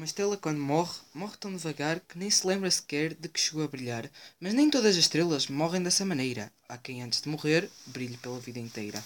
Uma estrela quando morre, morre tão devagar que nem se lembra sequer de que chegou a brilhar. Mas nem todas as estrelas morrem dessa maneira. Há quem antes de morrer brilhe pela vida inteira.